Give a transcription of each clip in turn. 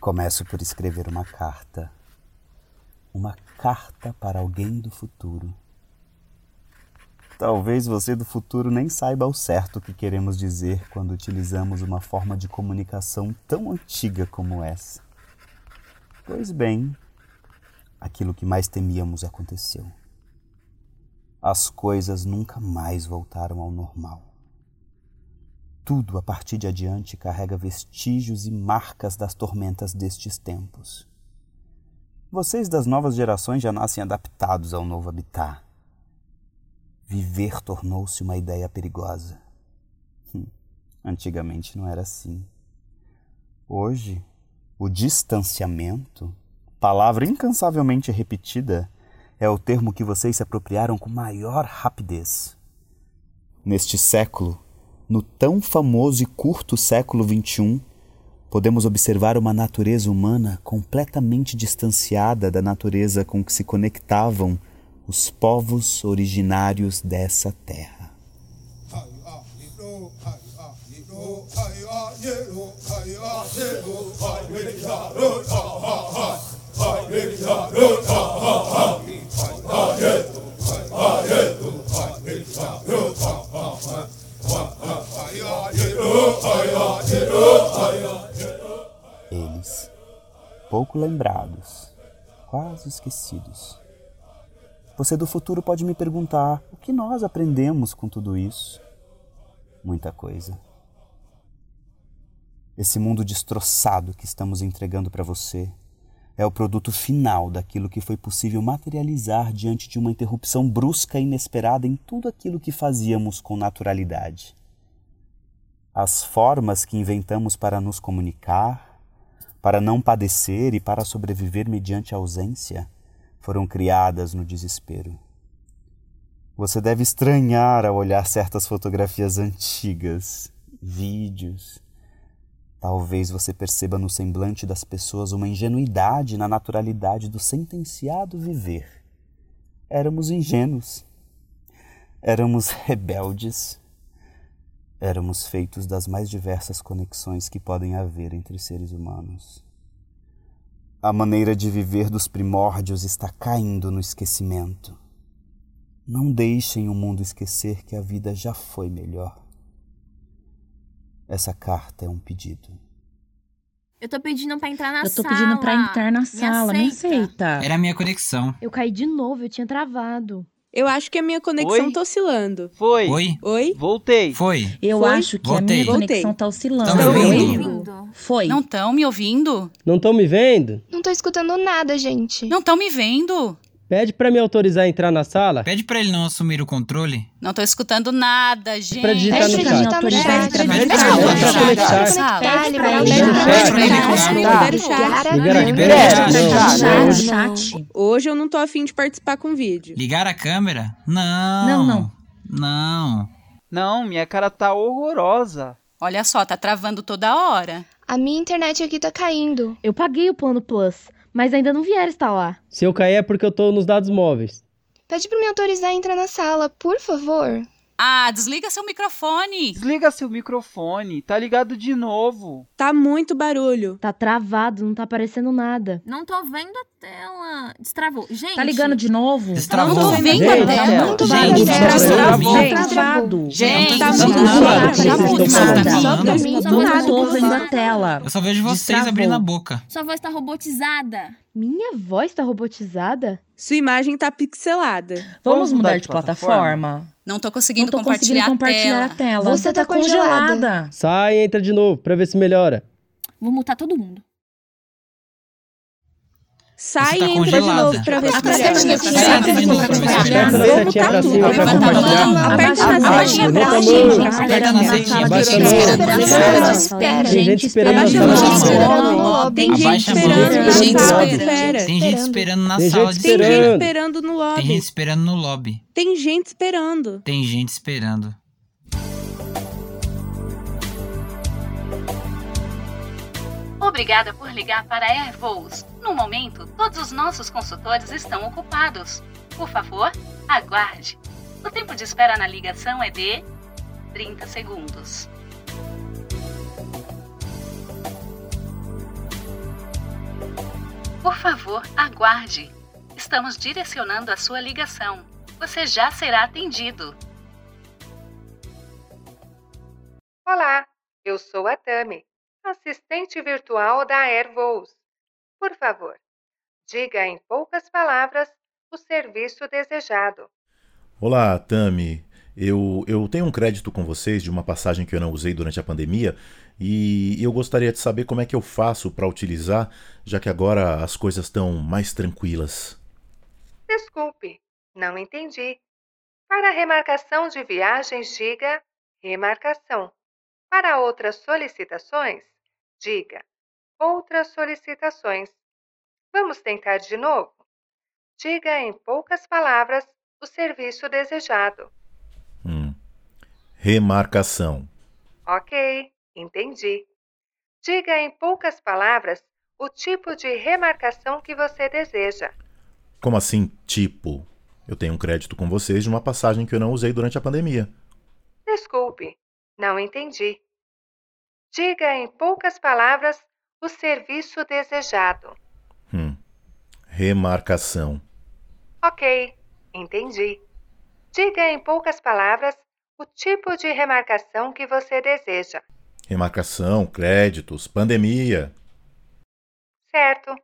Começo por escrever uma carta. Uma carta para alguém do futuro. Talvez você do futuro nem saiba ao certo o que queremos dizer quando utilizamos uma forma de comunicação tão antiga como essa. Pois bem, aquilo que mais temíamos aconteceu. As coisas nunca mais voltaram ao normal. Tudo a partir de adiante carrega vestígios e marcas das tormentas destes tempos. Vocês das novas gerações já nascem adaptados ao novo habitat. Viver tornou-se uma ideia perigosa. Hum, antigamente não era assim. Hoje, o distanciamento, palavra incansavelmente repetida, é o termo que vocês se apropriaram com maior rapidez. Neste século, no tão famoso e curto século XXI, podemos observar uma natureza humana completamente distanciada da natureza com que se conectavam os povos originários dessa terra. Eles, pouco lembrados, quase esquecidos. Você do futuro pode me perguntar o que nós aprendemos com tudo isso. Muita coisa. Esse mundo destroçado que estamos entregando para você é o produto final daquilo que foi possível materializar diante de uma interrupção brusca e inesperada em tudo aquilo que fazíamos com naturalidade. As formas que inventamos para nos comunicar, para não padecer e para sobreviver mediante a ausência foram criadas no desespero. Você deve estranhar ao olhar certas fotografias antigas, vídeos. Talvez você perceba no semblante das pessoas uma ingenuidade na naturalidade do sentenciado viver. Éramos ingênuos. Éramos rebeldes. Éramos feitos das mais diversas conexões que podem haver entre seres humanos. A maneira de viver dos primórdios está caindo no esquecimento. Não deixem o mundo esquecer que a vida já foi melhor. Essa carta é um pedido. Eu tô pedindo pra entrar na sala. Eu tô pedindo pra entrar na sala, me aceita. Era a minha conexão. Eu caí de novo, eu tinha travado. Eu acho que a minha conexão Oi? tá oscilando. Foi. Oi? Oi? Voltei. Foi. Eu Foi? acho que Voltei. a minha Voltei. conexão tá oscilando. Tá me ouvindo? Foi. Não estão me ouvindo? Não estão me vendo? Não tô escutando nada, gente. Não estão me vendo? Pede pra me autorizar a entrar na sala. Pede pra ele não assumir o controle. Não tô escutando nada, gente. pra digitar Pede no chat. Pede chat. pra. Tá, Pede pra o ele chat. Pede pra ele colocar. libera o chat. Hoje eu não tô afim de participar com vídeo. Ligar a câmera? Não. Não, não. Não. Não, minha cara tá horrorosa. Olha só, tá travando toda hora. A minha internet aqui tá caindo. Eu paguei o plano Plus, mas ainda não vieram instalar. Se eu cair é porque eu tô nos dados móveis. Pede pra me autorizar a entrar na sala, por favor. Ah, desliga seu microfone. Desliga seu microfone. Tá ligado de novo. Tá muito barulho. Tá travado, não tá aparecendo nada. Não tô vendo a tela. Destravou. Gente. Tá ligando de novo? Destravou. Não tô vendo Gente, a tá tela. muito Gente, barulho. destravou. Tá Gente, travado. Gente, tá muito barulho. Tá muito tá tô nada. tô vendo a Tá tela. Eu só vejo vocês Destravou. abrindo a boca. Sua voz tá robotizada. Minha voz tá robotizada? Sua imagem tá pixelada. Vamos mudar de plataforma? Não tô Não conseguindo tô compartilhar, conseguindo compartilhar a a tela. tela. Você tá tá congelada. congelada. Sai e entra de novo pra ver se melhora. Vou multar todo mundo. Sai tá e entra de novo pra ver se de novo pra ver se compartilhar. Aperta na a setinha mão. pra. Gente Aperta na esperando setinha. espera. Gente esperando Tem na gente sala de esperando. espera. no lobby. Tem gente Abaixa a mão. esperando na Tem gente sala de esperando. espera. Tem gente esperando na sala de Tem gente espera. Tem gente esperando no lobby. Tem gente esperando. Tem gente esperando. Obrigada por ligar para a Air Voos. No momento, todos os nossos consultores estão ocupados. Por favor, aguarde. O tempo de espera na ligação é de 30 segundos. Por favor, aguarde. Estamos direcionando a sua ligação. Você já será atendido. Olá, eu sou a Tami, assistente virtual da Airvols. Por favor, diga em poucas palavras o serviço desejado. Olá, Tami. Eu, eu tenho um crédito com vocês de uma passagem que eu não usei durante a pandemia e eu gostaria de saber como é que eu faço para utilizar, já que agora as coisas estão mais tranquilas. Desculpe, não entendi. Para remarcação de viagens, diga remarcação. Para outras solicitações, diga outras solicitações. Vamos tentar de novo? Diga em poucas palavras o serviço desejado. Hum. Remarcação. Ok, entendi. Diga em poucas palavras o tipo de remarcação que você deseja. Como assim, tipo? Eu tenho um crédito com vocês de uma passagem que eu não usei durante a pandemia. Desculpe, não entendi. Diga em poucas palavras o serviço desejado. Hum. Remarcação. Ok, entendi. Diga em poucas palavras o tipo de remarcação que você deseja. Remarcação, créditos, pandemia. Certo.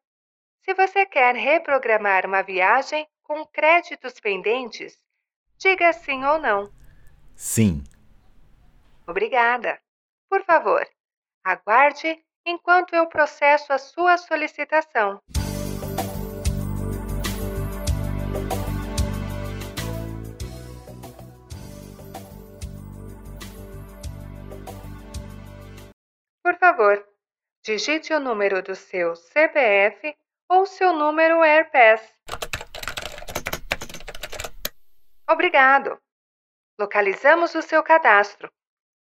Se você quer reprogramar uma viagem com créditos pendentes, diga sim ou não. Sim. Obrigada. Por favor, aguarde enquanto eu processo a sua solicitação. Por favor, digite o número do seu CPF ou seu número AirPass. Obrigado. Localizamos o seu cadastro.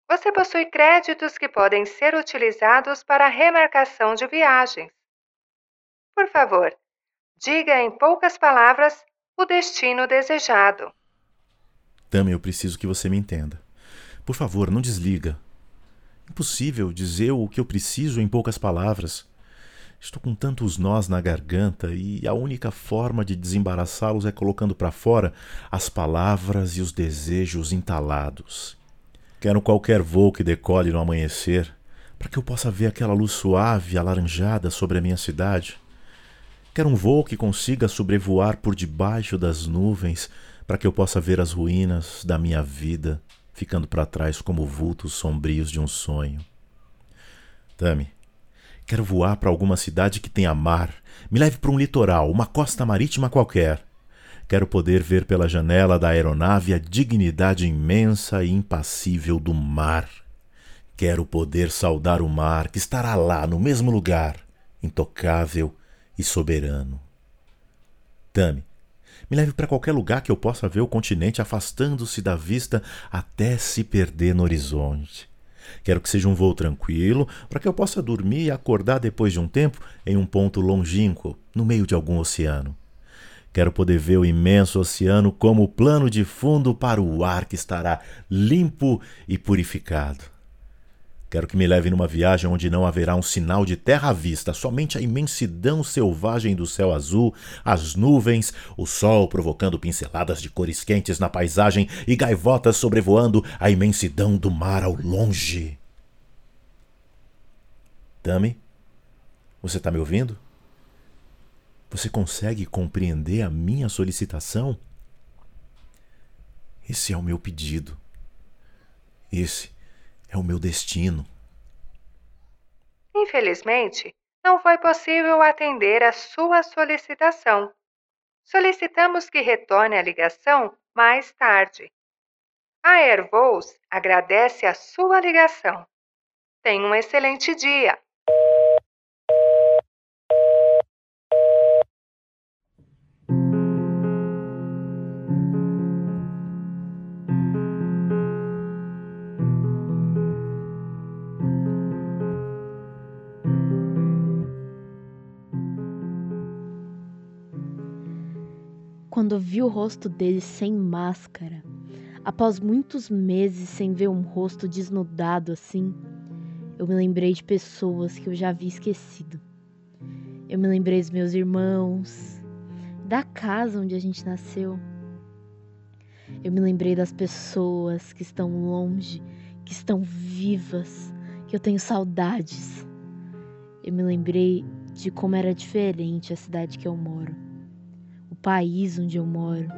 Você possui créditos que podem ser utilizados para remarcação de viagens. Por favor, diga em poucas palavras o destino desejado. Tami, eu preciso que você me entenda. Por favor, não desliga. Impossível dizer o que eu preciso em poucas palavras. Estou com tantos nós na garganta e a única forma de desembaraçá-los é colocando para fora as palavras e os desejos entalados. Quero qualquer voo que decole no amanhecer, para que eu possa ver aquela luz suave alaranjada sobre a minha cidade. Quero um voo que consiga sobrevoar por debaixo das nuvens, para que eu possa ver as ruínas da minha vida ficando para trás como vultos sombrios de um sonho. Tami, quero voar para alguma cidade que tenha mar. Me leve para um litoral, uma costa marítima qualquer. Quero poder ver pela janela da aeronave a dignidade imensa e impassível do mar. Quero poder saudar o mar que estará lá no mesmo lugar, intocável e soberano. Tami, me leve para qualquer lugar que eu possa ver o continente afastando-se da vista até se perder no horizonte. Quero que seja um voo tranquilo, para que eu possa dormir e acordar depois de um tempo em um ponto longínquo, no meio de algum oceano. Quero poder ver o imenso oceano como plano de fundo para o ar que estará limpo e purificado. Quero que me leve numa viagem onde não haverá um sinal de terra à vista, somente a imensidão selvagem do céu azul, as nuvens, o sol provocando pinceladas de cores quentes na paisagem e gaivotas sobrevoando a imensidão do mar ao longe. Tami, você está me ouvindo? Você consegue compreender a minha solicitação? Esse é o meu pedido. Esse é o meu destino. Infelizmente, não foi possível atender a sua solicitação. Solicitamos que retorne a ligação mais tarde. A Airvols agradece a sua ligação. Tenha um excelente dia. Quando vi o rosto dele sem máscara, após muitos meses sem ver um rosto desnudado assim, eu me lembrei de pessoas que eu já havia esquecido. Eu me lembrei dos meus irmãos, da casa onde a gente nasceu. Eu me lembrei das pessoas que estão longe, que estão vivas, que eu tenho saudades. Eu me lembrei de como era diferente a cidade que eu moro, país onde eu moro.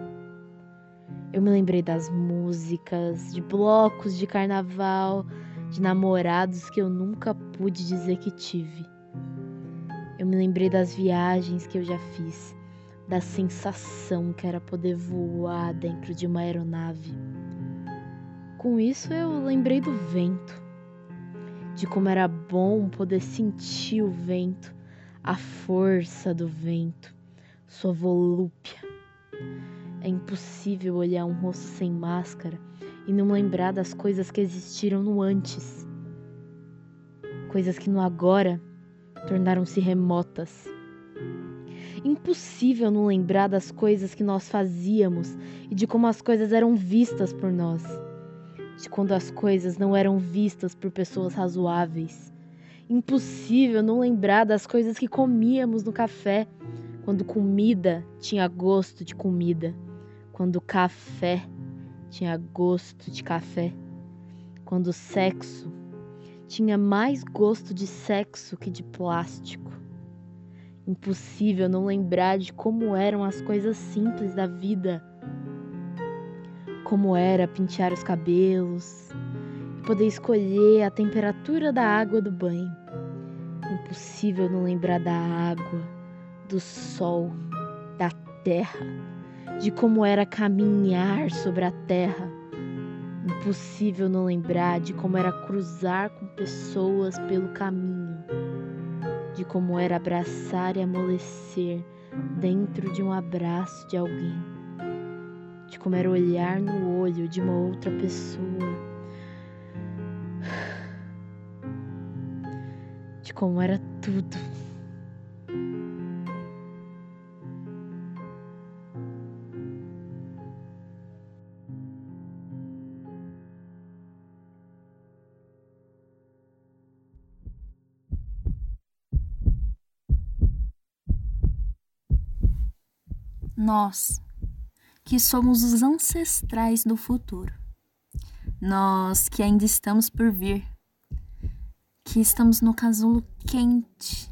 Eu me lembrei das músicas, de blocos de carnaval, de namorados que eu nunca pude dizer que tive. Eu me lembrei das viagens que eu já fiz, da sensação que era poder voar dentro de uma aeronave. Com isso eu lembrei do vento, de como era bom poder sentir o vento, a força do vento, sua volúpia. É impossível olhar um rosto sem máscara e não lembrar das coisas que existiram no antes. Coisas que no agora tornaram-se remotas. Impossível não lembrar das coisas que nós fazíamos e de como as coisas eram vistas por nós. De quando as coisas não eram vistas por pessoas razoáveis. Impossível não lembrar das coisas que comíamos no café, quando comida tinha gosto de comida, quando café tinha gosto de café, quando sexo tinha mais gosto de sexo que de plástico. Impossível não lembrar de como eram as coisas simples da vida. Como era pentear os cabelos e poder escolher a temperatura da água do banho. Impossível não lembrar da água, do sol, da terra, de como era caminhar sobre a terra. Impossível não lembrar de como era cruzar com pessoas pelo caminho, de como era abraçar e amolecer dentro de um abraço de alguém, de como era olhar no olho de uma outra pessoa, de como era tudo. Nós, que somos os ancestrais do futuro. Nós que ainda estamos por vir, que estamos no casulo quente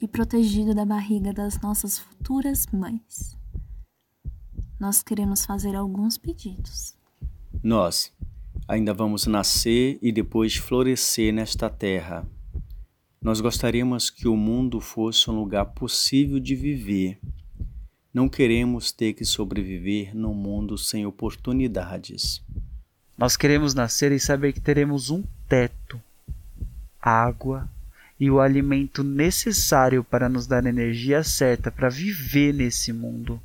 e protegido da barriga das nossas futuras mães. Nós queremos fazer alguns pedidos. Nós ainda vamos nascer e depois florescer nesta terra. Nós gostaríamos que o mundo fosse um lugar possível de viver. Não queremos ter que sobreviver num mundo sem oportunidades. Nós queremos nascer e saber que teremos um teto, água e o alimento necessário para nos dar a energia certa para viver nesse mundo.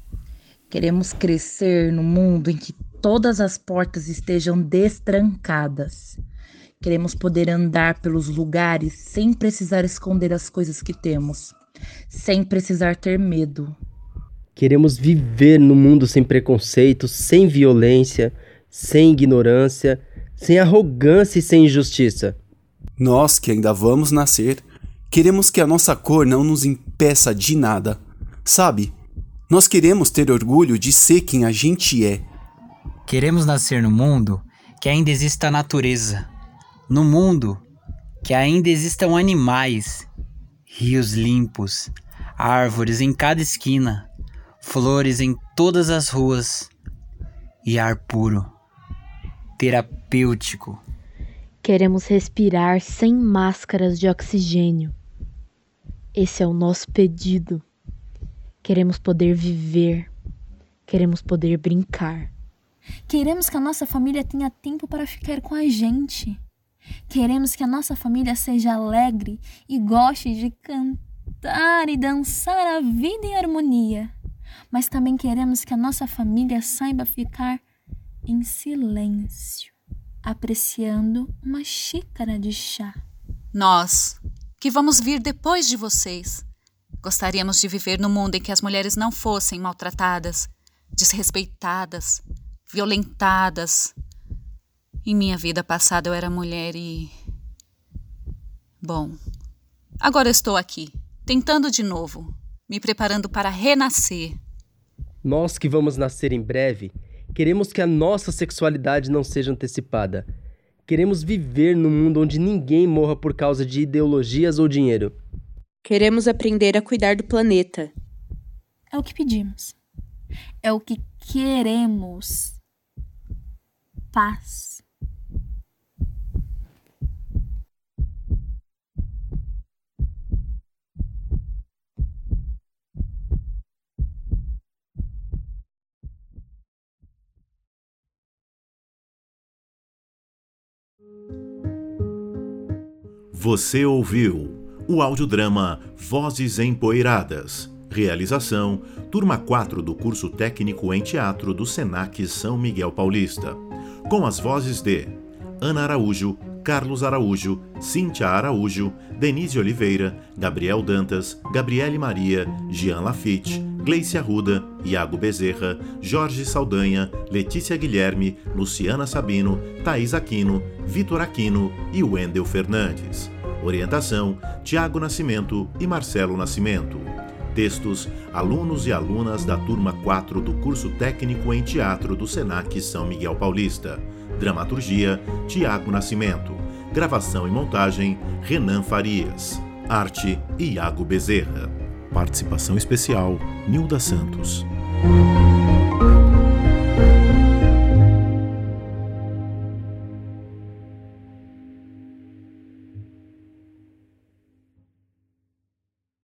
Queremos crescer no mundo em que todas as portas estejam destrancadas. Queremos poder andar pelos lugares sem precisar esconder as coisas que temos, sem precisar ter medo. Queremos viver no mundo sem preconceito, sem violência, sem ignorância, sem arrogância e sem injustiça. Nós que ainda vamos nascer, queremos que a nossa cor não nos impeça de nada. Sabe? Nós queremos ter orgulho de ser quem a gente é. Queremos nascer no mundo que ainda exista a natureza. No mundo que ainda existam animais, rios limpos, árvores em cada esquina, flores em todas as ruas e ar puro, terapêutico. Queremos respirar sem máscaras de oxigênio. Esse é o nosso pedido. Queremos poder viver. Queremos poder brincar. Queremos que a nossa família tenha tempo para ficar com a gente. Queremos que a nossa família seja alegre e goste de cantar e dançar a vida em harmonia. Mas também queremos que a nossa família saiba ficar em silêncio, apreciando uma xícara de chá. Nós, que vamos vir depois de vocês, gostaríamos de viver num mundo em que as mulheres não fossem maltratadas, desrespeitadas, violentadas. Em minha vida passada eu era mulher e. Bom, agora estou aqui, tentando de novo, me preparando para renascer. Nós que vamos nascer em breve, queremos que a nossa sexualidade não seja antecipada. Queremos viver num mundo onde ninguém morra por causa de ideologias ou dinheiro. Queremos aprender a cuidar do planeta. É o que pedimos. É o que queremos. Paz. Você ouviu o audiodrama Vozes Empoeiradas. Realização: Turma 4 do curso técnico em teatro do SENAC São Miguel Paulista. Com as vozes de Ana Araújo, Carlos Araújo, Cíntia Araújo, Denise Oliveira, Gabriel Dantas, Gabriele Maria, Jean Lafitte, Gleice Arruda, Iago Bezerra, Jorge Saldanha, Letícia Guilherme, Luciana Sabino, Thaís Aquino, Vitor Aquino e Wendel Fernandes. Orientação: Tiago Nascimento e Marcelo Nascimento. Textos: alunos e alunas da turma 4 do curso técnico em teatro do SENAC São Miguel Paulista. Dramaturgia: Tiago Nascimento. Gravação e montagem: Renan Farias. Arte: Iago Bezerra. Participação especial: Nilda Santos.